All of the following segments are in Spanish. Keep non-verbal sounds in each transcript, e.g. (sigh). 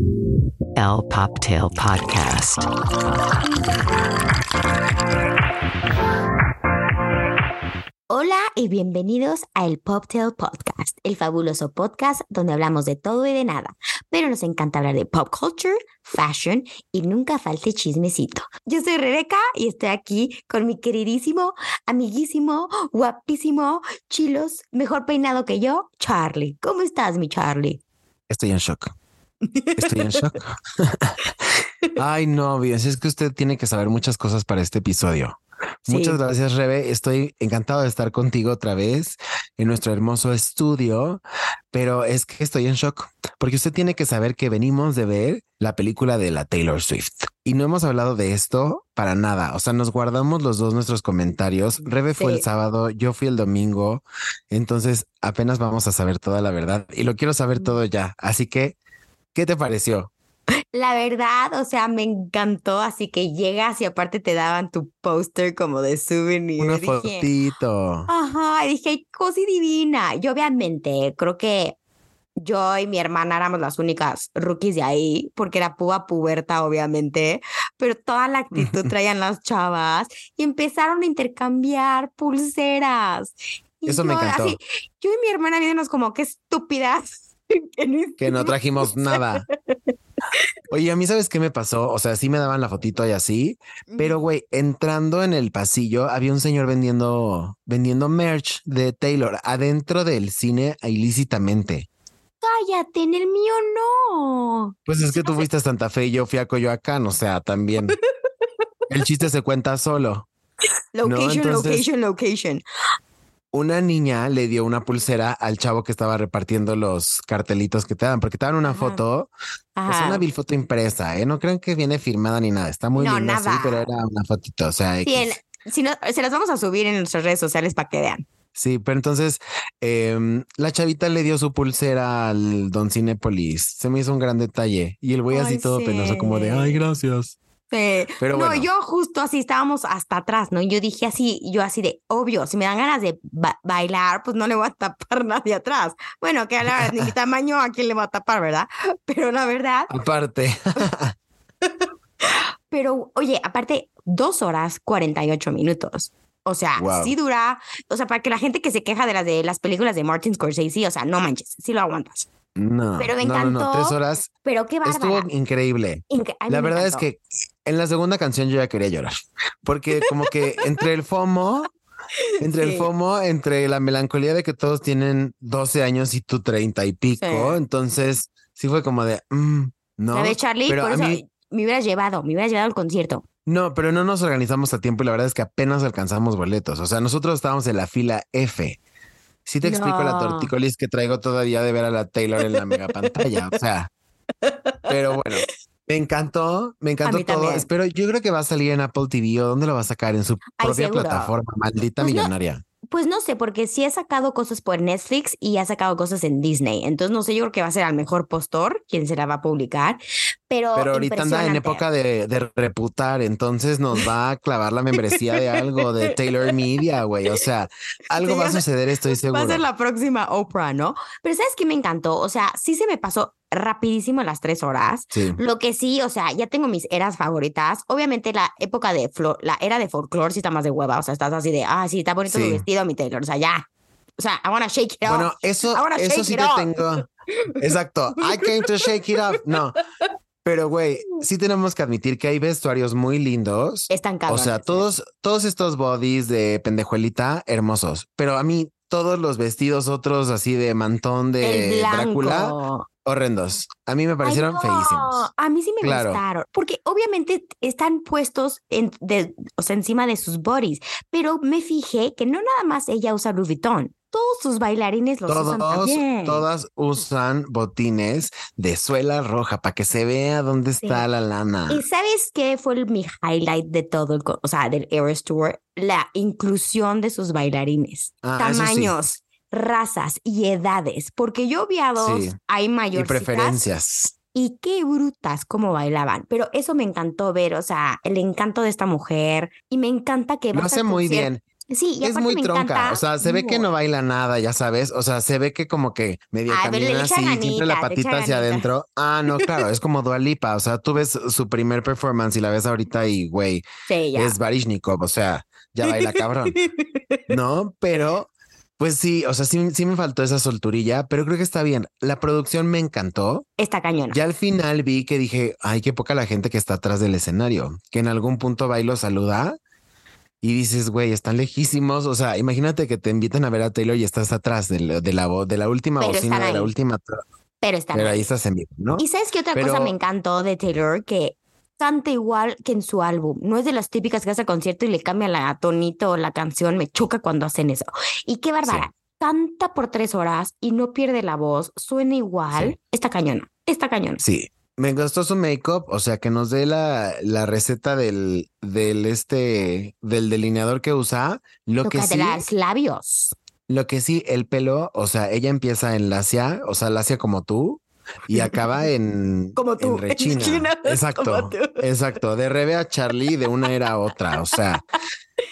El Poptail Podcast. Hola y bienvenidos a el Poptail Podcast, el fabuloso podcast donde hablamos de todo y de nada, pero nos encanta hablar de pop culture, fashion y nunca falte chismecito. Yo soy Rebeca y estoy aquí con mi queridísimo, amiguísimo, guapísimo, chilos, mejor peinado que yo, Charlie. ¿Cómo estás, mi Charlie? Estoy en shock. Estoy en shock. (laughs) Ay, no, bien, es que usted tiene que saber muchas cosas para este episodio. Muchas gracias, Rebe. Estoy encantado de estar contigo otra vez en nuestro hermoso estudio, pero es que estoy en shock porque usted tiene que saber que venimos de ver la película de la Taylor Swift y no hemos hablado de esto para nada. O sea, nos guardamos los dos nuestros comentarios. Rebe fue el sábado, yo fui el domingo. Entonces apenas vamos a saber toda la verdad y lo quiero saber todo ya. Así que, ¿qué te pareció? La verdad, o sea, me encantó, así que llegas y aparte te daban tu póster como de souvenir. Una fotito. Ajá, y dije, cosa divina. Y obviamente, creo que yo y mi hermana éramos las únicas rookies de ahí, porque era púa puberta, obviamente, pero toda la actitud (laughs) traían las chavas y empezaron a intercambiar pulseras. Eso me encantó. yo y mi hermana viéndonos como, qué estúpidas. (laughs) Que no trajimos nada. Oye, a mí sabes qué me pasó? O sea, sí me daban la fotito y así, pero güey, entrando en el pasillo había un señor vendiendo vendiendo merch de Taylor adentro del cine ilícitamente. Cállate, en el mío no. Pues es que tú (laughs) fuiste a Santa Fe y yo fui a Coyoacán, o sea, también. el chiste se cuenta solo. Location, location, location una niña le dio una pulsera al chavo que estaba repartiendo los cartelitos que te dan, porque te dan una foto, es una vil foto impresa, ¿eh? No crean que viene firmada ni nada, está muy linda, sí, pero era una fotito, o sea. si no, se las vamos a subir en nuestras redes sociales para que vean. Sí, pero entonces em, la chavita le dio su pulsera al don Cinepolis. Se me hizo un gran detalle. Y el güey así todo penoso, como de ay, gracias. Pero no, yo justo así estábamos hasta atrás, ¿no? Yo dije así, yo así de obvio, si me dan ganas de bailar, pues no le voy a tapar (laughs) nadie atrás. Bueno, que a la de mi tamaño, ¿a quién le va a tapar, verdad? (laughs) Pero la verdad. Aparte. (laughs) pero, oye, aparte, dos horas 48 minutos. O sea, sí dura. O sea, para que la gente que se queja de las de las películas de Martin Scorsese, o sea, no manches, sí lo aguantas. No, pero me encantó. No, no, tres horas. Pero qué bárbara. Estuvo increíble. la verdad es que en la segunda canción yo ya quería llorar, porque como que entre el FOMO, (laughs) entre el FOMO, entre la melancolía de que todos tienen 12 años y tú 30 y pico, entonces sí fue como de, mm, no. ¿Sabes, Charlie? Pero por eso me hubieras llevado, me hubieras llevado al concierto. No, pero no nos organizamos a tiempo y la verdad es que apenas alcanzamos boletos. O sea, nosotros estábamos en la fila F. Sí te explico la tortícolis que traigo todavía de ver a la Taylor en la mega pantalla. O sea, pero bueno, me encantó, me encantó todo. Espero, yo creo que va a salir en Apple TV o dónde lo va a sacar en su propia plataforma, maldita pues millonaria. Pues no sé, porque sí ha sacado cosas por Netflix y ha sacado cosas en Disney. Entonces no sé, yo creo que va a ser al mejor postor quien se la va a publicar. Pero, pero ahorita anda en época de, de, reputar, entonces nos va a clavar la membresía de algo de Taylor Media, güey. O sea, algo va a suceder, estoy seguro. Va a ser la próxima Oprah, ¿no? Pero ¿sabes qué me encantó? O sea, sí se me pasó rapidísimo las tres horas. Lo que sí, o sea, ya tengo mis eras favoritas. Obviamente la época de flor, la era de folklore sí está más de hueva. O sea, estás así de, ah, sí, está bonito tu vestido, mi Taylor. O sea, ya. O sea, I wanna shake it off. Bueno, eso, eso sí te tengo. Exacto. I came to shake it off. No. Pero, güey, sí tenemos que admitir que hay vestuarios muy lindos. Están cabrones. O sea, todos, todos estos bodies de pendejuelita hermosos. Pero a mí, todos los vestidos, otros así de mantón de Drácula, horrendos. A mí me parecieron feísimos. A mí sí me gustaron, porque obviamente están puestos en, o sea, encima de sus bodies, pero me fijé que no nada más ella usa Louis Vuitton. Todos sus bailarines los usan también. Todas usan botines de suela roja para que se vea dónde está la lana. ¿Y sabes qué fue mi highlight de todo, o sea, del Eras Tour? La inclusión de sus bailarines. Ah, Tamaños razas y edades, porque yo vi a dos, hay mayores. Y preferencias. Y qué brutas cómo bailaban, pero eso me encantó ver, o sea, el encanto de esta mujer y me encanta que... Lo hace muy bien. Sí, y es muy me tronca. encanta O sea, se ve que no baila nada, ya sabes. O sea, se ve que como que Ay, le camina así, siempre la patita hacia adentro. Ah, no, claro, es como (laughs) Dua Lipa. O sea, tú ves su primer performance y la ves ahorita y güey, Sí, es Barishnikov. O sea, ya baila cabrón. (laughs) No, pero pues sí, o sea, sí, sí me faltó esa solturilla, pero creo que está bien. La producción me encantó. Está cañona. Ya al final vi que dije, ay, qué poca la gente que está atrás del escenario, que en algún punto va y lo saluda y dices, güey, están lejísimos. O sea, imagínate que te invitan a ver a Taylor y estás atrás de la, de la, de la última Pero bocina, están de la última, pero está pero ahí estás en vivo, ¿no? ¿Y sabes qué otra cosa me encantó de Taylor? Que canta igual que en su álbum. No es de las típicas que hace concierto y le cambia la tonito o la canción. Me choca cuando hacen eso. Y qué bárbara. Canta por tres horas y no pierde la voz. Suena igual. Sí. Está cañona. Está cañona. Sí. Me gustó su make-up, o sea, que nos dé la, la receta del, del este, del delineador que usa. Lo que Tócate sí, los labios. Lo que sí, el pelo, o sea, ella empieza en lacia, o sea, lacia como tú, y acaba en, (laughs) Como tú, en en rechina. Como exacto, tú. exacto. De Rebe a Charlie de una era a otra, o sea.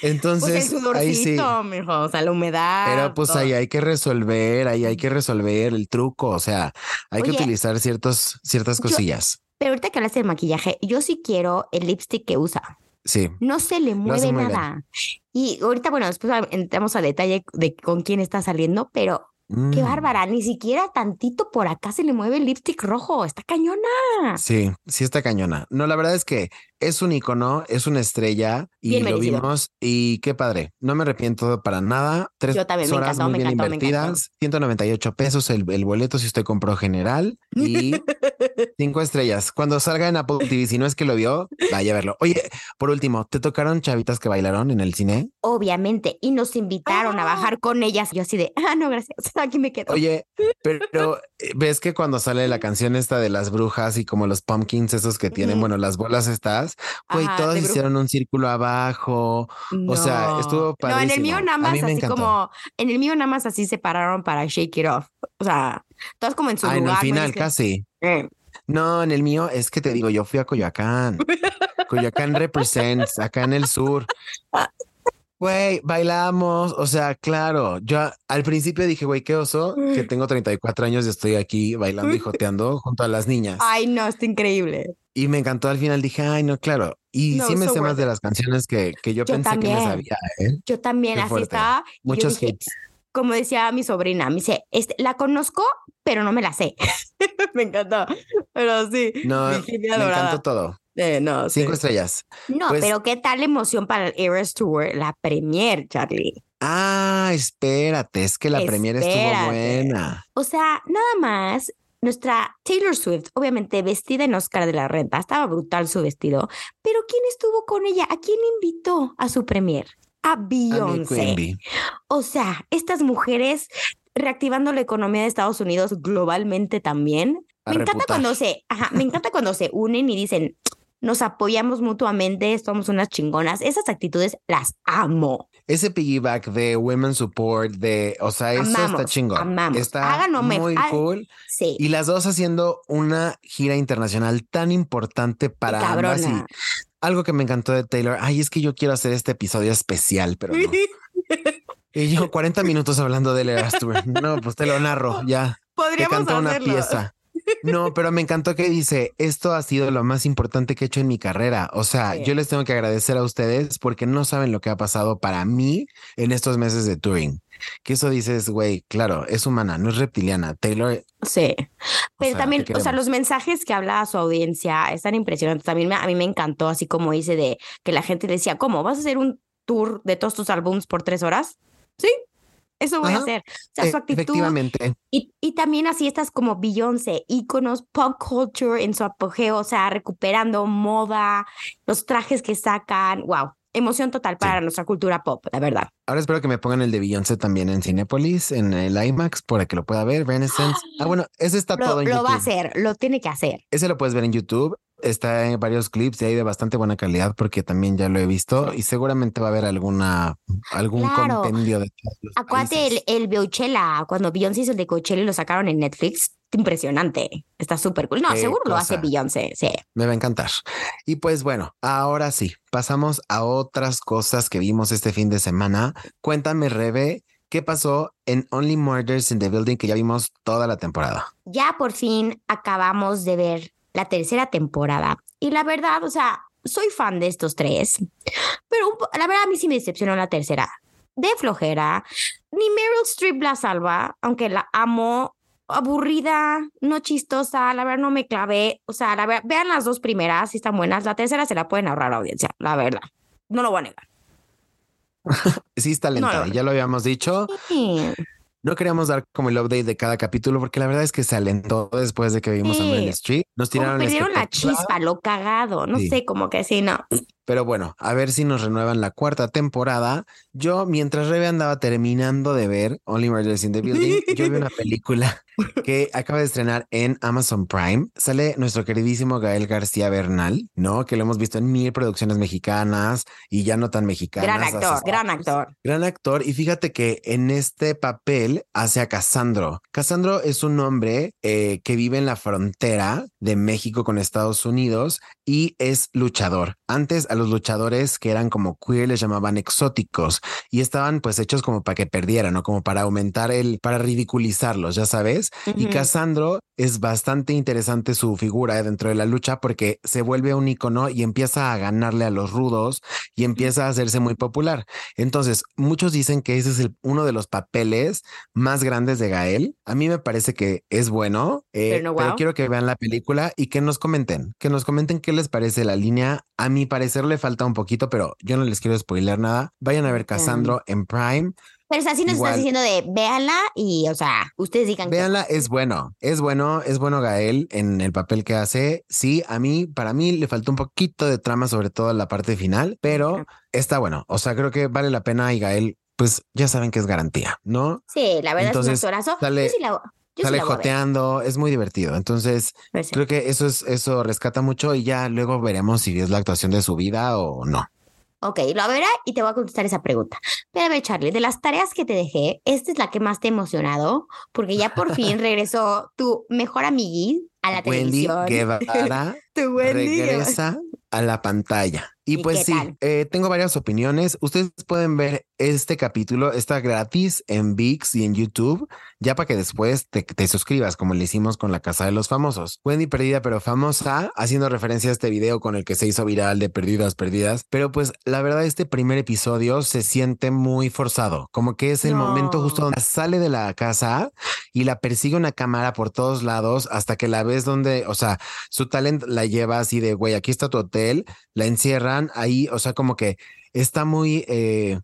Entonces, pues el ahí sí. mijo. O sea, la humedad. Pero pues todo. ahí hay que resolver, ahí hay que resolver el truco, o sea, hay que utilizar ciertos, ciertas yo- cosillas. Pero ahorita que hablaste del maquillaje, yo sí quiero el lipstick que usa. Sí, No se le mueve bien. nada. Y ahorita, bueno, después entramos a detalle de con quién está saliendo, pero qué Mm, bárbara, ni siquiera tantito por acá se le mueve el lipstick rojo, está cañona. Sí, sí está cañona. No, la verdad es que es un icono, es una estrella y Bien lo merecido. vimos y qué padre. No me arrepiento para nada. Tres Yo también, horas encantó, muy bien encantó, invertidas. 198 pesos el, el boleto si usted compró general y (laughs) cinco estrellas. Cuando salga en Apple TV, si no es que lo vio, vaya a verlo. Oye, por último, ¿te tocaron chavitas que bailaron en el cine? Obviamente, y nos invitaron a Ah. bajar con ellas. Yo así de, ah, no, gracias, aquí me quedo. Oye, pero eh, ves que cuando sale la canción esta de las brujas y como los pumpkins esos que tienen, bueno, las bolas estas, güey, Ajá, bruja. hicieron un círculo abajo. o sea, estuvo No, en el mío padrísimo. nada más así encantó. como, en el mío nada más así se pararon para shake it off. O sea, todas como en su Ah, en lugar. el ¿no? final Es que- casi. Eh, No, en el mío es que te digo, yo fui a Coyoacán. (laughs) Coyoacán represents acá en el sur. Güey, bailamos, o sea, claro, yo al principio dije, güey, qué oso, que (laughs) tengo 34 años y estoy aquí bailando y (laughs) joteando junto a las niñas. Ay, no, está increíble. Y me encantó al final, dije, ay, no, claro. Y No, sí me so sé más de las canciones que, que yo, Yo pensé que me sabía, ¿eh? Yo también, Qué así fuerte. estaba. Muchos dije, hits. Como decía mi sobrina, me dice, este, la conozco, pero no me la sé. (laughs) me encantó. Pero sí. No, me encantó todo. Eh, no, sí. Cinco estrellas. No, Pues- pero qué tal la emoción para el Eras Tour, la premier, Charlie. Ah, espérate, es que la premiere estuvo Espérate. buena. O sea, nada más, nuestra Taylor Swift, obviamente vestida en Oscar de la Renta, estaba brutal su vestido, pero ¿quién estuvo con ella? ¿A quién invitó a su premier? A Beyoncé. O sea, estas mujeres reactivando la economía de Estados Unidos globalmente también. A Me encanta cuando se, ajá, me encanta cuando se unen y dicen, nos apoyamos mutuamente, somos unas chingonas. Esas actitudes las amo. Ese piggyback de Women Support, de, o sea, eso está chingón. amamos. Está muy cool. Sí. Y las dos haciendo una gira internacional tan importante para ambas. Y algo que me encantó de Taylor, ay, es que yo quiero hacer este episodio especial, pero no. (laughs) Y yo 40 minutos hablando de Eras Tour. No, pues te lo narro ya. Te (laughs) Podríamos una hacerlo. pieza. No, pero me encantó que dice, esto ha sido lo más importante que he hecho en mi carrera. O sea, Sí. yo les tengo que agradecer a ustedes porque no saben lo que ha pasado para mí en estos meses de touring. Que eso dices, güey, claro, es humana, no es reptiliana. Taylor, Sí. Pero sea, también, ¿qué o sea, los mensajes que habla a su audiencia están impresionantes. También me- a mí me encantó, así como dice, de que la gente decía, ¿cómo? ¿Vas a hacer un tour de todos tus álbums por tres horas? Sí, eso voy a hacer. O sea, su actitud. efectivamente, Y, y también así estas como Beyoncé, íconos pop culture en su apogeo, o sea, recuperando moda, los trajes que sacan. Wow, emoción total para nuestra cultura pop, la verdad. ahora espero que me pongan el de Beyoncé también en Cinépolis, en el IMAX, para que lo pueda ver. Renaissance. Ah, (gasps) bueno, ese está todo Lo, en lo va a YouTube. hacer, lo tiene que hacer. Ese lo puedes ver en YouTube. Está en varios clips y hay de bastante buena calidad porque también ya lo he visto y seguramente va a haber alguna algún Claro. compendio de todos los Acuérdate el, el Beuchela, cuando Beyoncé hizo el de Coachella y lo sacaron en Netflix, impresionante. Está súper cool. No, Qué seguro lo hace. Beyoncé, sí. Me va a encantar. Y pues bueno, ahora sí, pasamos a otras cosas que vimos este fin de semana. Cuéntame, Rebe, ¿qué pasó en Only Murders in the Building que ya vimos toda la temporada? Ya por fin acabamos de ver la tercera temporada. Y la verdad, o sea, soy fan de estos tres. Pero la verdad a mí sí me decepcionó la tercera. De flojera. Ni Meryl Streep la salva, aunque la amo. Aburrida, no chistosa, la verdad no me clavé. O sea, la verdad, vean las dos primeras, si están buenas. La tercera se la pueden ahorrar a la audiencia, la verdad. No lo voy a negar. (laughs) Sí, está lenta, no. ya lo habíamos dicho. Sí. No queríamos dar como el update de cada capítulo porque la verdad es que se alentó después de que vimos a Sí. Meryl Streep. Nos Como tiraron perdieron la chispa, lo cagado. No Sí. sé, como que sí, no. Pero bueno, a ver si nos renuevan la cuarta temporada. Yo, mientras Rebe andaba terminando de ver Only Murders in the Building, yo vi una película (laughs) que acaba de estrenar en Amazon Prime. Sale nuestro queridísimo Gael García Bernal, ¿no? Que lo hemos visto en mil producciones mexicanas y ya no tan mexicanas. Gran actor, gran actor. Gran actor. Y fíjate que en este papel hace a Casandro. Casandro es un hombre eh, que vive en la frontera de México con Estados Unidos y es luchador. Antes los luchadores que eran como queer les llamaban exóticos y estaban pues hechos como para que perdieran o como para aumentar el, para ridiculizarlos, ya sabes. Y Ujú. Casandro es bastante interesante su figura dentro de la lucha porque se vuelve un icono y empieza a ganarle a los rudos y empieza a hacerse muy popular. Entonces, muchos dicen que ese es el- uno de los papeles más grandes de Gael. A mí me parece que es bueno, eh, Pero no pero quiero que vean la película y que nos comenten, que nos comenten qué les parece la línea. A mi parecer le falta un poquito, pero yo no les quiero spoiler nada. Vayan a ver. Casandro en Prime. Pero o sea, sí nos Igual. estás diciendo de véanla y, o sea, ustedes digan que Véanla, es bueno, es bueno, es bueno Gael en el papel que hace. Sí, a mí, para mí le faltó un poquito de trama, sobre todo en la parte final, pero está bueno. O sea, creo que vale la pena y Gael, pues ya saben que es garantía, ¿no? Sí, la verdad Entonces, es un actorazo. sale- yo sí la, yo Sale joteando, es muy divertido. Entonces, sí. creo que eso es, eso rescata mucho y ya luego veremos si es la actuación de su vida o no. Ok, lo verá y te voy a contestar esa pregunta. Pero a ver, Charlie, de las tareas que te dejé, esta es la que más te ha emocionado, porque ya por fin (laughs) regresó tu mejor amigui a la Wendy televisión. Guevara (laughs) Tu Wendy regresa a la pantalla. Y, ¿Y pues sí, eh, tengo varias opiniones. Ustedes pueden ver este capítulo, está gratis en VIX y en YouTube, ya para que después te, te suscribas, como le hicimos con la Casa de los Famosos. Wendy perdida pero famosa, haciendo referencia a este video con el que se hizo viral de Perdidas, Perdidas. Pero pues la verdad este primer episodio se siente muy forzado, como que es el momento justo No. donde sale de la casa y la persigue una cámara por todos lados hasta que la ves donde, o sea, su talent la lleva así de, güey, aquí está tu hotel, la ahí, o sea, como que está muy, eh,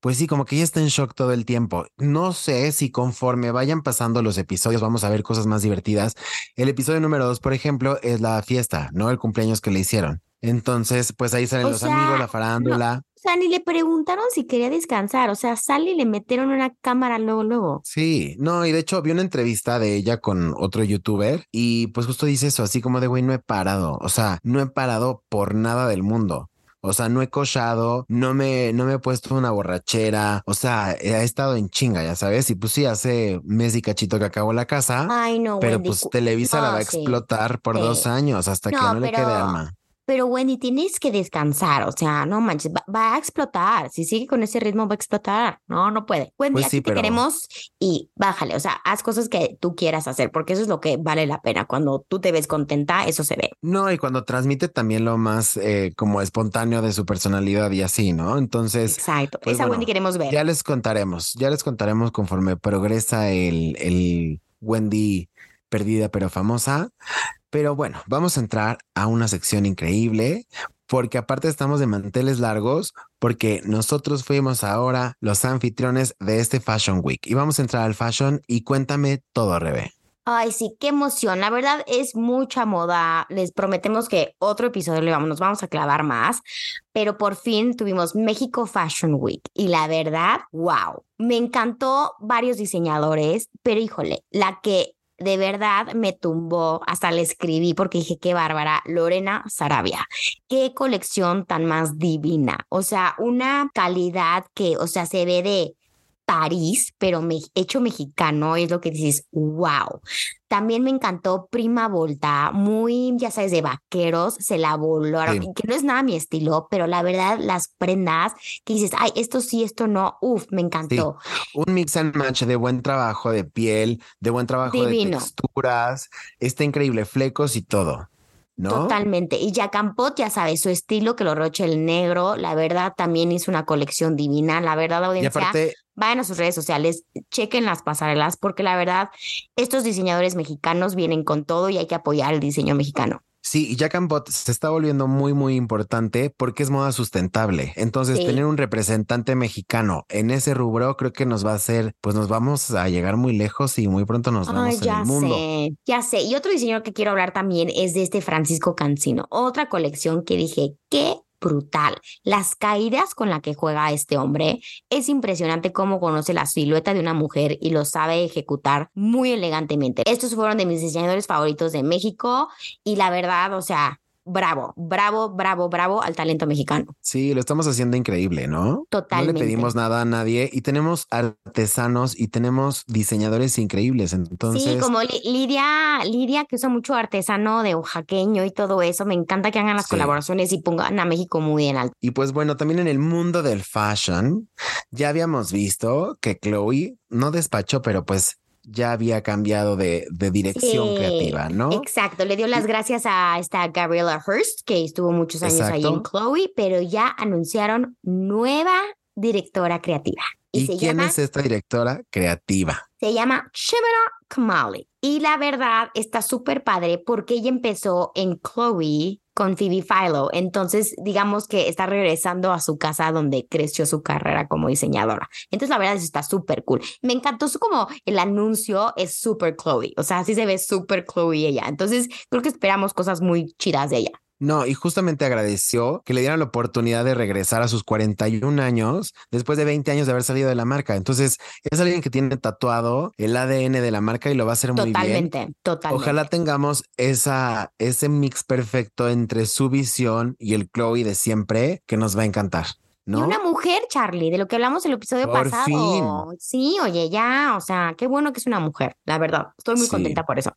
pues sí, como que ella está en shock todo el tiempo. No sé si conforme vayan pasando los episodios vamos a ver cosas más divertidas. El episodio número dos, por ejemplo, es la fiesta, ¿no? El cumpleaños que le hicieron. Entonces, pues ahí salen O los sea, amigos, la farándula. O sea, ni le preguntaron si quería descansar. O sea, sale y le metieron una cámara luego, luego. Sí, no, y de hecho vi una entrevista de ella con otro youtuber y pues justo dice eso, así como de, güey, no he parado, o sea, no he parado por nada del mundo. O sea, no he cochado, no me, no me he puesto una borrachera, o sea, he estado en chinga, ya sabes, y pues sí, hace mes y cachito que acabó la casa, Ay, no, pero Wendy. pues Televisa la va a sí, explotar por sí. dos años hasta que No, le quede alma. Pero Wendy, tienes que descansar. O sea, no manches, va, va a explotar. Si sigue con ese ritmo, va a explotar. No, no puede. Wendy, Pues aquí te queremos y bájale. O sea, haz cosas que tú quieras hacer, porque eso es lo que vale la pena. Cuando tú te ves contenta, eso se ve. No, y cuando transmite también lo más eh, como espontáneo de su personalidad y así, ¿no? Entonces, Exacto. pues Esa bueno, Wendy queremos ver. Ya les contaremos, ya les contaremos conforme progresa el, el Wendy perdida pero famosa. Pero bueno, vamos a entrar a una sección increíble porque aparte estamos de manteles largos porque nosotros fuimos ahora los anfitriones de este Fashion Week y vamos a entrar al fashion y cuéntame todo, Rebe. Ay, sí, qué emoción. La verdad es mucha moda. Les prometemos que otro episodio vamos, nos vamos a clavar más, pero por fin tuvimos México Fashion Week y la verdad, wow. Me encantó varios diseñadores, pero híjole, la que de verdad me tumbó, hasta le escribí porque dije, qué bárbara, Lorena Sarabia. Qué colección tan más divina. O sea, una calidad que, o sea, se ve de París, pero me, hecho mexicano, es lo que dices, wow. También me encantó Prima Volta, muy, ya sabes, de vaqueros, se la volaron, Sí. que no es nada mi estilo, pero la verdad, las prendas que dices, ay, esto sí, esto no, uf, me encantó. Un mix and match de buen trabajo de piel, de buen trabajo Divino. de texturas. Está increíble, flecos y todo. ¿No? Totalmente. Y Jacampot, ya sabes, su estilo que lo roche el negro, la verdad también hizo una colección divina. La verdad, Y audiencia, aparte, vayan a sus redes sociales, chequen las pasarelas, porque la verdad, estos diseñadores mexicanos vienen con todo y hay que apoyar el diseño mexicano. Sí, y Jack and Bot se está volviendo muy, muy importante porque es moda sustentable. Entonces, Sí. tener un representante mexicano en ese rubro creo que nos va a hacer, pues nos vamos a llegar muy lejos y muy pronto nos vemos Ay, en ya el mundo. sé, ya sé. Y otro diseñador que quiero hablar también es de este Francisco Cancino. Otra colección que dije, qué brutal. Las caídas con la que juega este hombre es impresionante cómo conoce la silueta de una mujer y lo sabe ejecutar muy elegantemente. Estos fueron de mis diseñadores favoritos de México y la verdad, o sea, bravo, bravo, bravo, bravo al talento mexicano. Sí, lo estamos haciendo increíble, ¿no? Totalmente. No le pedimos nada a nadie y tenemos artesanos y tenemos diseñadores increíbles. Entonces, Sí, como Li- Lidia, Lidia que usa mucho artesano de oaxaqueño y todo eso. Me encanta que hagan las Sí. colaboraciones y pongan a México muy en alto. y pues bueno, también en el mundo del fashion, ya habíamos visto que Chloe no despachó, pero pues ya había cambiado de, de dirección creativa, ¿no? Exacto, le dio las gracias a esta Gabriela Hearst, que estuvo muchos años ahí en. Chloe, pero ya anunciaron nueva directora creativa. Y, ¿Y se quién llama, es esta directora creativa? se llama Shimona Kamali. Y la verdad está súper padre porque ella empezó en Chloe con Phoebe Philo. Entonces, digamos que está regresando a su casa donde creció su carrera como diseñadora. Entonces, la verdad, eso está súper cool. Me encantó su como el anuncio es súper Chloe. O sea, así se ve súper Chloe ella. Entonces, creo que esperamos cosas muy chidas de ella. No, y justamente agradeció que le dieran la oportunidad de regresar a sus 41 años después de 20 años de haber salido de la marca. Entonces, es alguien que tiene tatuado el ADN de la marca y lo va a hacer muy bien. Totalmente, totalmente. Ojalá tengamos esa, ese mix perfecto entre su visión y el Chloe de siempre que nos va a encantar. ¿No? Y una mujer, Charlie, de lo que hablamos el episodio Por pasado. fin. Sí, oye, ya, o sea, qué bueno que es una mujer, la verdad. Estoy muy Sí. contenta por eso.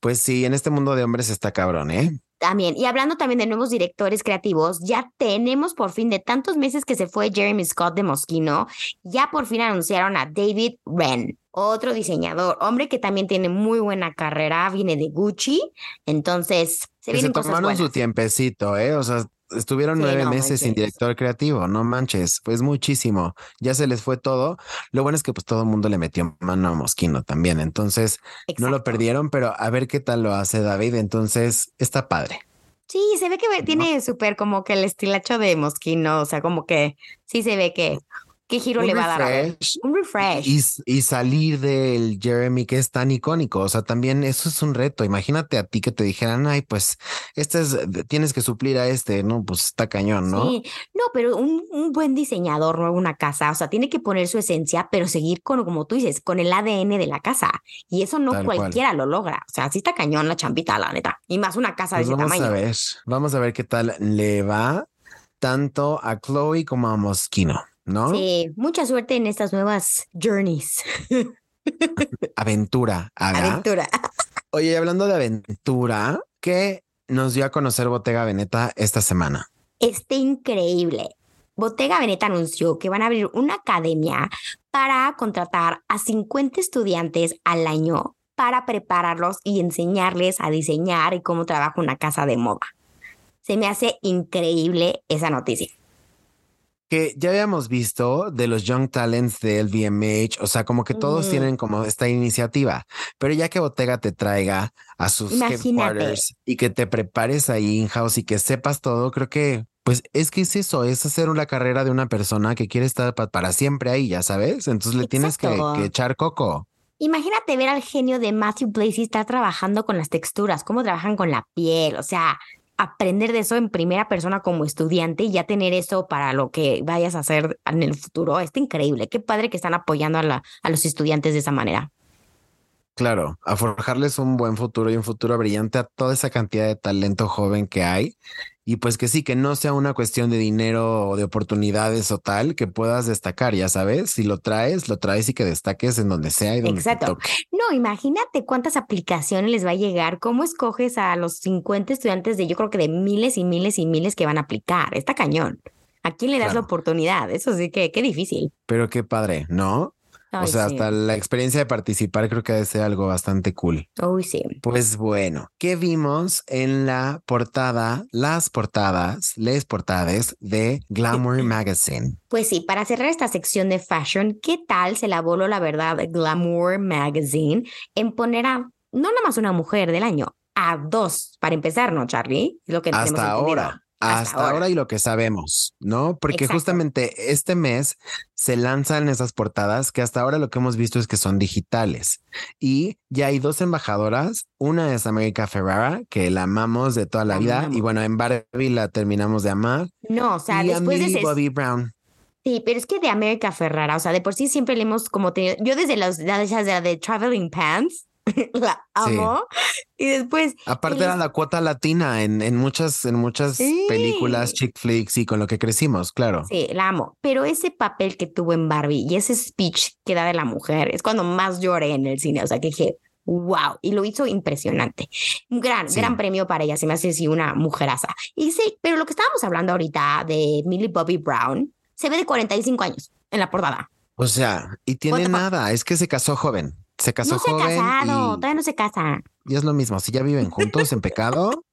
Pues sí, en este mundo de hombres está cabrón, ¿eh? También, y hablando también de nuevos directores creativos, ya tenemos por fin, de tantos meses que se fue Jeremy Scott de Moschino, ya por fin anunciaron a David Wren, otro diseñador, hombre que también tiene muy buena carrera, viene de Gucci, entonces se Que se vienen cosas buenas. su tiempecito, ¿eh? O sea, estuvieron Sí, nueve no meses sin director creativo, no manches, pues muchísimo. Ya se les fue todo. Lo bueno es que pues todo el mundo le metió mano a Mosquino también, entonces no lo perdieron, pero a ver qué tal lo hace David, entonces está padre. Sí, se ve que tiene súper como que el estilacho de Moschino, o sea, como que sí se ve que qué giro Un le va a dar. Un refresh. Y, y salir del Jeremy que es tan icónico. O sea, también eso es un reto. Imagínate a ti que te dijeran, ay, pues este es, tienes que suplir a este, no, pues está cañón, ¿no? Sí, no, pero un, un buen diseñador, no una casa, o sea, tiene que poner su esencia, pero seguir con, como tú dices, con el ADN de la casa. Y eso no Tal cual. cualquiera lo logra. O sea, sí está cañón la champita, la neta. Y más una casa Pues de ese vamos tamaño. a ver, vamos a ver qué tal le va tanto a Chloe como a Moschino, ¿no? Sí, mucha suerte en estas nuevas journeys. (laughs) Aventura, haga. Aventura. Oye, hablando de aventura, ¿qué nos dio a conocer Bottega Veneta esta semana? Está increíble. Bottega Veneta anunció que van a abrir una academia para contratar a 50 estudiantes al año para prepararlos y enseñarles a diseñar y cómo trabaja una casa de moda. Se me hace increíble esa noticia. Que ya habíamos visto de los Young Talents de LVMH, o sea, como que todos Mm. tienen como esta iniciativa, pero ya que Bottega te traiga a sus Imagínate. headquarters y que te prepares ahí in-house y que sepas todo, creo que pues es que es eso, es hacer una carrera de una persona que quiere estar pa- para siempre ahí, ya sabes, entonces le tienes que, que echar coco. Imagínate ver al genio de Matthew Blazy estar trabajando con las texturas, cómo trabajan con la piel, o sea, aprender de eso en primera persona como estudiante y ya tener eso para lo que vayas a hacer en el futuro. Está increíble. Qué padre que están apoyando a, la- a los estudiantes de esa manera. Claro, a forjarles un buen futuro y un futuro brillante a toda esa cantidad de talento joven que hay. Y pues que sí, que no sea una cuestión de dinero o de oportunidades o tal, que puedas destacar, ya sabes, si lo traes, lo traes y que destaques en donde sea y donde te Exacto. toque. No, imagínate cuántas aplicaciones les va a llegar. ¿Cómo escoges a los 50 estudiantes de yo creo que de miles y miles y miles que van a aplicar? Está cañón. ¿A quién le das la oportunidad? Eso sí que qué difícil. Pero qué padre, ¿no? O sea, sí. hasta la experiencia de participar creo que debe ser algo bastante cool. Uy, sí. Pues bueno, ¿qué vimos en la portada, las portadas, les portades de Glamour Magazine? Pues sí, para cerrar esta sección de fashion, ¿qué tal se la voló la verdad Glamour Magazine en poner a no nada más una mujer del año, a dos, para empezar, ¿no, Charlie? Es lo que tenemos Hasta ahora. Hasta, ahora. y lo que sabemos, ¿no? Porque Exacto. justamente este mes se lanzan esas portadas que hasta ahora lo que hemos visto es que son digitales. Y ya hay dos embajadoras. Una es América Ferrara, que la amamos de toda la vida. Y bueno, en Barbie la terminamos de amar. No, o sea, y a después de Millie ese... Bobby Brown. Sí, pero es que de América Ferrara, o sea, de por sí siempre le hemos como tenido, yo desde las de, de Traveling Pants, (laughs) la amo, y después, Aparte era la cuota latina en, en muchas, en muchas Sí. películas, chick flicks y con lo que crecimos, claro. sí, la amo, pero ese papel que tuvo en Barbie y ese speech que da de la mujer es cuando más lloré en el cine, o sea, que dije, wow, y lo hizo impresionante. Un gran, Sí. gran premio para ella, se me hace así una mujeraza. Y sí, pero lo que estábamos hablando ahorita de Millie Bobby Brown, se ve de 45 años en la portada. O sea, y tiene nada, es que se casó joven. Se casó No se joven casado, y- todavía no se casa. Y es lo mismo, si ya viven juntos en pecado,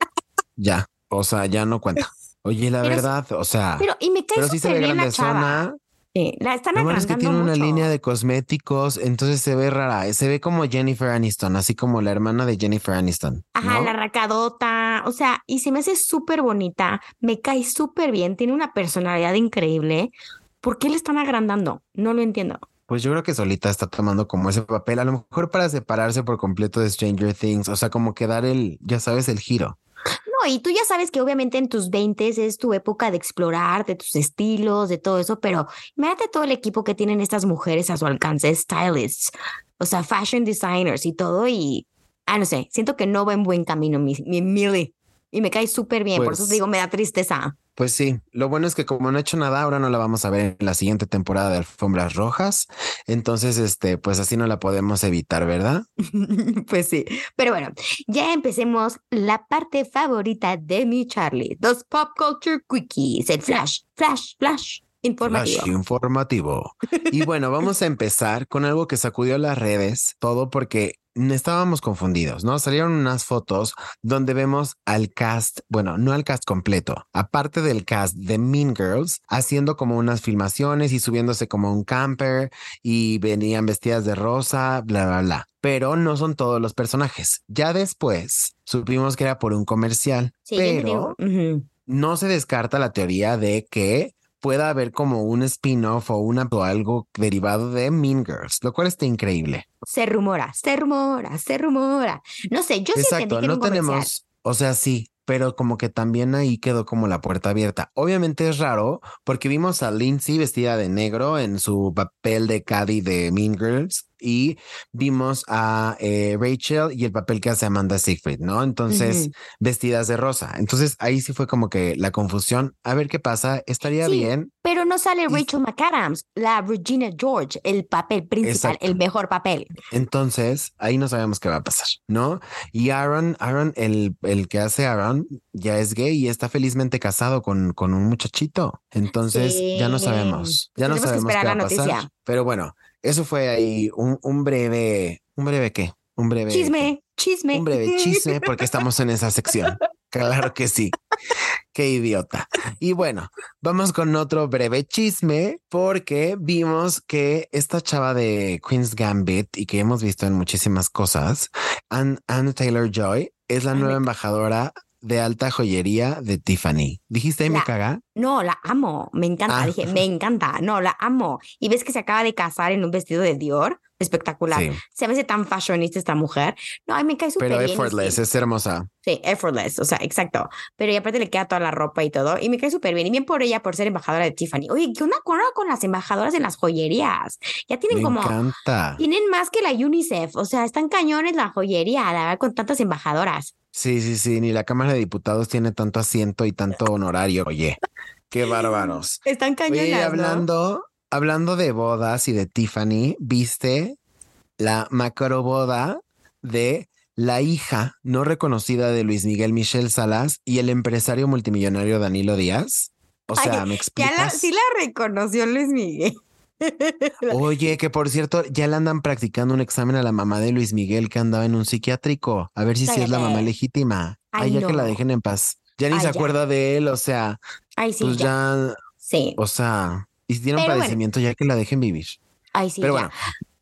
ya, o sea, ya no cuenta. Oye, la Pero verdad, o sea, Pero, y me cae sí se súper ve bien la chava. Sí, la están Lo malo es que agrandando tiene una línea de cosméticos, entonces se ve rara, se ve como Jennifer Aniston, así como la hermana de Jennifer Aniston. Ajá, ¿no? la racadota, o sea, y se me hace súper bonita, me cae súper bien, tiene una personalidad increíble. ¿Por qué le están agrandando? No lo entiendo. Pues yo creo que solita está tomando como ese papel, a lo mejor para separarse por completo de Stranger Things, o sea, como que dar el, ya sabes, el giro. No, y tú ya sabes que obviamente en tus 20 es tu época de explorar, de tus estilos, de todo eso, pero imagínate todo el equipo que tienen estas mujeres a su alcance, stylists, o sea, fashion designers y todo, y, ah, no sé, siento que no va en buen camino mi, mi Millie, y me cae súper bien, por eso Pues- te digo, me da tristeza. Pues sí, lo bueno es que como no ha hecho nada, ahora no la vamos a ver en la siguiente temporada de Alfombras Rojas, entonces, este, pues así no la podemos evitar, ¿verdad? (laughs) pues sí, pero bueno, ya empecemos la parte favorita de mi Charlie, los pop culture quickies, el flash, flash, flash informativo. Flash informativo. Y bueno, vamos a empezar con algo que sacudió las redes, todo porque estábamos confundidos, ¿no? Salieron unas fotos donde vemos al cast, bueno, no al cast completo, aparte del cast de Mean Girls, haciendo como unas filmaciones y subiéndose como un camper y venían vestidas de rosa, bla, bla, bla. Pero no son todos los personajes. Ya después supimos que era por un comercial, Sí, pero no se descarta la teoría de que pueda haber como un spin-off o, una, o algo derivado de Mean Girls, lo cual está increíble. Se rumora, se rumora, se rumora. No sé, yo sí entendí Exacto, que era no tenemos, o sea, sí, pero como que también ahí quedó como la puerta abierta. Obviamente es raro porque vimos a Lindsay vestida de negro en su papel de Caddy de Mean Girls y vimos a eh, Rachel y el papel que hace Amanda Siegfried, ¿no? Entonces, vestidas de rosa. Entonces ahí sí fue como que la confusión. A ver qué pasa. Estaría Sí, bien. Pero no sale Rachel McAdams, la Regina George, el papel principal, Exacto. el mejor papel. Entonces, ahí no sabemos qué va a pasar, ¿no? Y Aaron, Aaron, el, el que hace Aaron, ya es gay y está felizmente casado con, con un muchachito. Entonces, ya no sabemos, ya no Tenemos que sabemos qué va a pasar. Pero bueno, eso fue ahí un, un breve, un breve qué, un breve Chisme, chisme. un breve chisme porque estamos en esa sección. (laughs) Claro que sí. Qué idiota. Y bueno, vamos con otro breve chisme porque vimos que esta chava de Queen's Gambit y que hemos visto en muchísimas cosas, Anne, Anne Taylor Joy, es la Ay, nueva embajadora de alta joyería de Tiffany. ¿Dijiste me caga? No, la amo, me encanta. Ah. Dije, me encanta. No, la amo. Y ves que se acaba de casar en un vestido de Dior. Espectacular. Sí. Se me hace tan fashionista esta mujer. No, ay, me cae súper Pero bien. y effortless, sí. es hermosa. Sí, effortless, o sea, exacto. Pero y aparte le queda toda la ropa y todo. Y me cae súper bien. Y bien por ella por ser embajadora de Tiffany. Oye, ¿qué onda con, con las embajadoras en las joyerías? Ya tienen Me como. encanta. Tienen más que la UNICEF. O sea, están cañones la joyería, la verdad, con tantas embajadoras. Sí, sí, sí. Ni la Cámara de Diputados tiene tanto asiento y tanto honorario. Oye, qué bárbaros. Están cañonas. Oye, ¿no? Hablando, de bodas y de Tiffany, ¿viste la macro boda de la hija no reconocida de Luis Miguel Michel Salas y el empresario multimillonario Danilo Díaz? O Ay, sea, ¿me Ya explicas? la, sí la reconoció Luis Miguel. (laughs) Oye, que por cierto, ya le andan practicando un examen a la mamá de Luis Miguel que andaba en un psiquiátrico. A ver si sí es la mamá legítima. Ay, Ay, ya que la dejen en paz. Ya ni Ay, se ya. acuerda de él, o sea, Ay, sí, pues ya. ya, Sí. o sea, y si tiene un Pero bueno. padecimiento, ya que la dejen vivir. Ay, sí, Pero ya. bueno,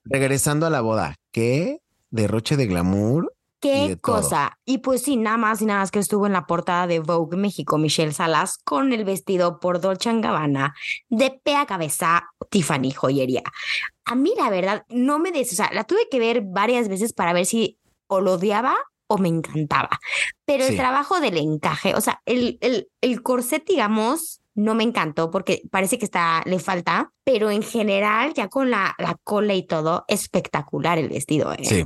regresando a la boda, ¿qué derroche de glamour? y Qué todo. cosa. Y pues sí, nada más y nada más que estuvo en la portada de Vogue México, Michelle Salas, con el vestido por Dolce Gabbana, de pe a cabeza, Tiffany Joyería. A mí, la verdad, no me des, o sea, la tuve que ver varias veces para ver si o lo odiaba o me encantaba. Pero el trabajo del encaje, o sea, el, el, el corset, digamos, no me encantó porque parece que está, le falta, pero en general, ya con la, la cola y todo, espectacular el vestido. ¿eh? Sí.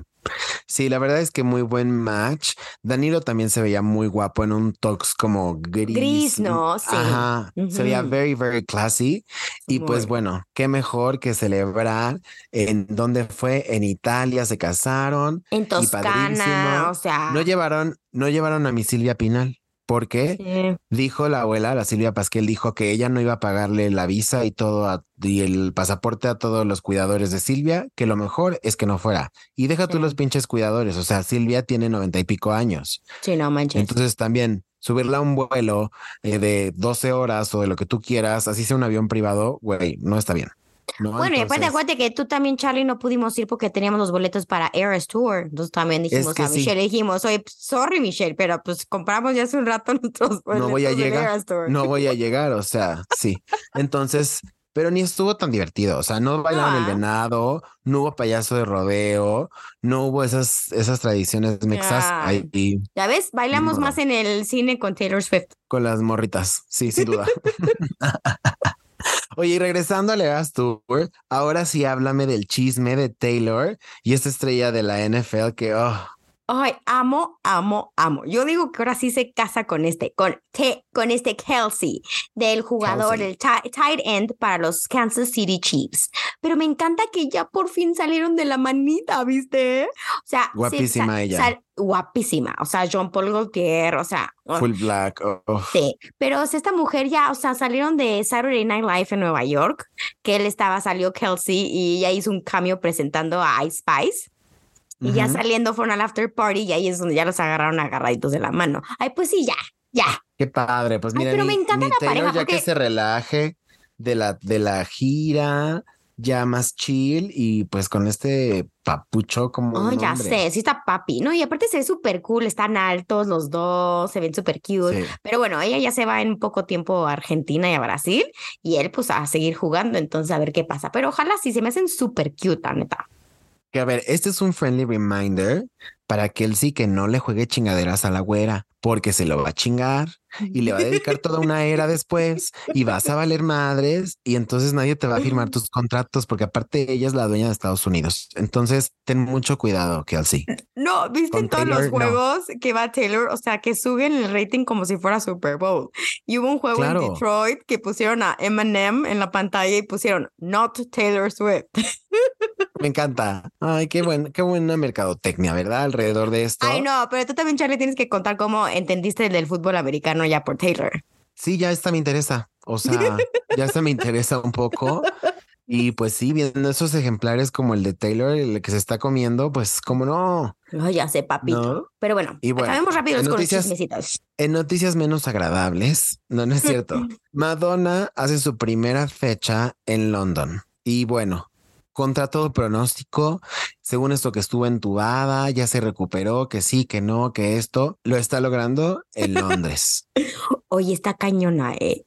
Sí, la verdad es que muy buen match. Danilo también se veía muy guapo en un tox como gris. Gris, ¿no? Sí. Ajá. Se veía very, very classy. Y pues bueno, qué mejor que celebrar en donde fue en Italia, se casaron. En Toscana, o sea. No llevaron, no llevaron a mi Silvia Pinal. Porque sí. dijo la abuela, la Silvia Pasquel, dijo que ella no iba a pagarle la visa y todo a- y el pasaporte a todos los cuidadores de Silvia, que lo mejor es que no fuera. Y deja tú los pinches cuidadores, o sea, Silvia tiene noventa y pico años. Sí, no manches. Entonces también subirla a un vuelo eh, de 12 horas o de lo que tú quieras, así sea un avión privado, güey, no está bien. ¿No? Bueno, y aparte Entonces, acuérdate que tú también, Charlie, no pudimos ir porque teníamos los boletos para Eras Tour. Entonces también dijimos que a sí. Michelle, dijimos, oye, pues, sorry, Michelle, pero pues compramos ya hace un rato (laughs) nuestros boletos no voy a llegar, Tour. no voy a (laughs) llegar, o sea, sí. Entonces, pero ni estuvo tan divertido, o sea, no bailaron el Ah. venado, no hubo payaso de rodeo, no hubo esas, esas tradiciones mexas Ay. ahí Ya ves, bailamos modo. más en el cine con Taylor Swift. con las morritas, sí, sin duda. (laughs) Oye, y regresando a Eras Tour, ahora sí háblame del chisme de Taylor y esta estrella de la NFL que, oh, Ay, amo, amo, amo. Yo digo que ahora sí se casa con este, con, Te- con este Kelsey, del jugador, Kelsey. el ti- tight end para los Kansas City Chiefs. Pero me encanta que ya por fin salieron de la manita, ¿viste? O sea, se Guapísima ella. sal- guapísima. O sea, John Paul Gaultier, o sea, oh, full black, oh, oh. Sí, pero o sea, esta mujer ya, o sea, salieron de Saturday Night Live en Nueva York, que él estaba, salió Kelsey y ella hizo un cambio presentando a Ice Spice. Y ya saliendo fueron al after party y ahí es donde ya los agarraron agarraditos de la mano. Ay, pues sí, ya, ya. Qué padre, pues Ay, mira, pero mi- me encanta la Taylor pareja ya que se relaje de la, de la gira, ya más chill y pues con este papucho como Oh, ya sé, sí está papi, ¿no? Y aparte se ve súper cool, están altos los dos, se ven súper cute. Sí. Pero bueno, ella ya se va en poco tiempo a Argentina y a Brasil y él pues a seguir jugando, entonces a ver qué pasa. Pero ojalá sí se me hacen súper cute, la neta. Que a ver, este es un friendly reminder para que él sí que no le juegue chingaderas a la güera, porque se lo va a chingar y le va a dedicar toda una era después y vas a valer madres y entonces nadie te va a firmar (laughs) tus contratos porque aparte ella es la dueña de Estados Unidos. Entonces ten mucho cuidado, Kelsey. No, viste en todos los no. juegos que va Taylor, o sea, que suben el rating como si fuera Super Bowl. Y hubo un juego en. Detroit que pusieron a Eminem en la pantalla y pusieron Not Taylor Swift. (laughs) Me encanta. Ay, qué buen, qué buena mercadotecnia, ¿verdad? Alrededor de esto. Ay, no, pero tú también, Charlie, tienes que contar cómo entendiste del fútbol americano ya por Taylor. Sí, ya esta me interesa. O sea, (laughs) ya esta me interesa un poco. Y pues sí, viendo esos ejemplares como el de Taylor, el que se está comiendo, pues como no. No, ya sé, papito. No. Pero bueno, Y bueno, acabemos rápido en con noticias- los. En noticias menos agradables, no, no es cierto. (laughs) Madonna hace su primera fecha en London. Y bueno, contra todo pronóstico, según esto que estuvo entubada, ya se recuperó, que sí, que no, que esto, lo está logrando en Londres. (laughs) Oye, está cañona, ¿eh?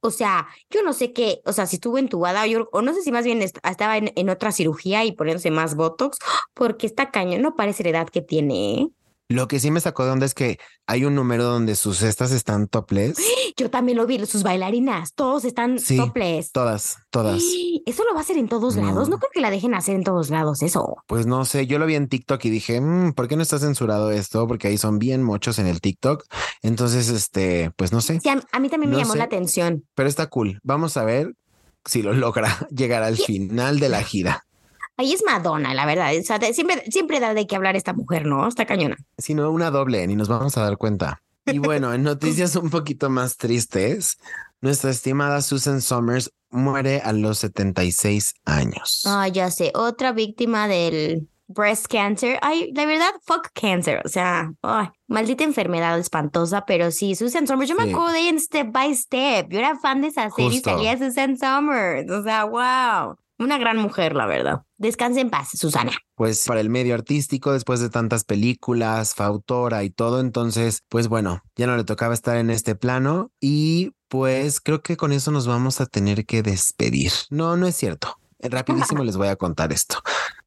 O sea, yo no sé qué, o sea, si estuvo entubada yo, o no sé si más bien estaba en, en otra cirugía y poniéndose más Botox, porque está cañón, no parece la edad que tiene. ¿eh? Lo que sí me sacó de onda es que hay un número donde sus cestas están topless. (gasps) Yo también lo vi, sus bailarinas, todos están Sí, topless. Todas, todas. (gasps) Eso lo va a hacer en todos lados. No. Creo que la dejen hacer en todos lados, eso. Pues no sé, yo lo vi en TikTok y dije, "Mm, ¿por qué no está censurado esto? Porque ahí son bien mochos en el TikTok. Entonces, este, pues no sé, Sí, a, a mí también me No llamó sé. la atención. pero está cool. Vamos a ver si lo logra (laughs) llegar al final de la gira. Ahí es Madonna, la verdad. O sea, siempre, siempre da de qué hablar esta mujer, ¿no? Está cañona. Si no, una doble, ni nos vamos a dar cuenta. Y bueno, en noticias un poquito más tristes, nuestra estimada Susan Somers muere a los 76 años. Ay, ya sé, otra víctima del breast cancer. Ay, la verdad, fuck cancer. O sea, ay, maldita enfermedad espantosa, pero sí, Susan Somers. Yo me Sí. acuerdo de en Step by Step. Yo era fan de esa serie y salía Susan Somers. O sea, wow. Una gran mujer, la verdad. Descanse en paz, Susana. Pues para el medio artístico, después de tantas películas, fue autora y todo, entonces, pues bueno, ya no le tocaba estar en este plano y pues creo que con eso nos vamos a tener que despedir. No, no es cierto. Rapidísimo (laughs) les voy a contar esto.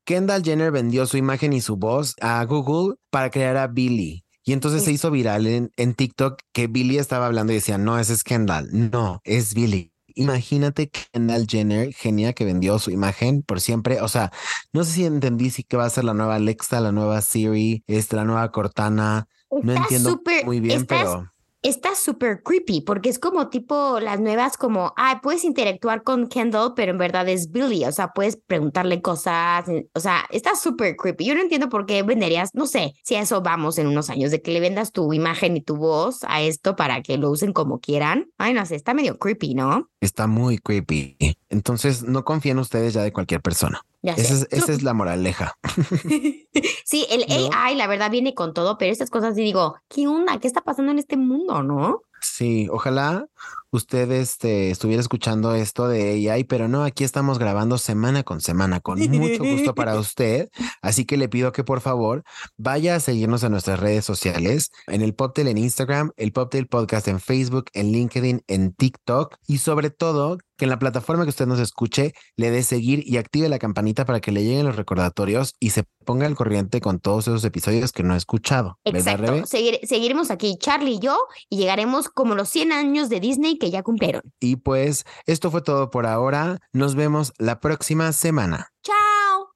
Kendall Jenner vendió su imagen y su voz a Google para crear a Billy. Y entonces se hizo viral en, en TikTok que Billy estaba hablando y decía, no, ese es Kendall. No, es Billy. Imagínate Kendall Jenner, genia que vendió su imagen por siempre. O sea, no sé si entendí si que va a ser la nueva Alexa, la nueva Siri, este, la nueva Cortana. No entiendo muy bien, estás- pero Está súper creepy porque es como tipo las nuevas como, ah, puedes interactuar con Kendall, pero en verdad es Billy, o sea, puedes preguntarle cosas, eh, o sea, está súper creepy. Yo no entiendo por qué venderías, no sé, si a eso vamos en unos años, de que le vendas tu imagen y tu voz a esto para que lo usen como quieran. Ay, no sé, está medio creepy, ¿no? está muy creepy. Entonces no confíen ustedes ya de cualquier persona. Esa es, esa es la moraleja. (laughs) sí, el ¿No? AI, la verdad, viene con todo, pero estas cosas sí digo, ¿qué onda? ¿Qué está pasando en este mundo, no? Sí, ojalá usted este, estuviera escuchando esto de AI, pero no, aquí estamos grabando semana con semana, con mucho gusto para (laughs) usted. Así que le pido que por favor vaya a seguirnos en nuestras redes sociales, en el Poptel en Instagram, el Poptel Podcast en Facebook, en LinkedIn, en TikTok y sobre todo que en la plataforma que usted nos escuche le dé seguir y active la campanita para que le lleguen los recordatorios y se ponga al corriente con todos esos episodios que no ha escuchado. ¿Verdad, Exacto. Rebe? Seguir- seguiremos aquí, Charlie y yo, y llegaremos como los 100 años de Disney que ya cumplieron. Y pues esto fue todo por ahora. Nos vemos la próxima semana. ¡Chao!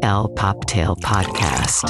El Poptail Podcast.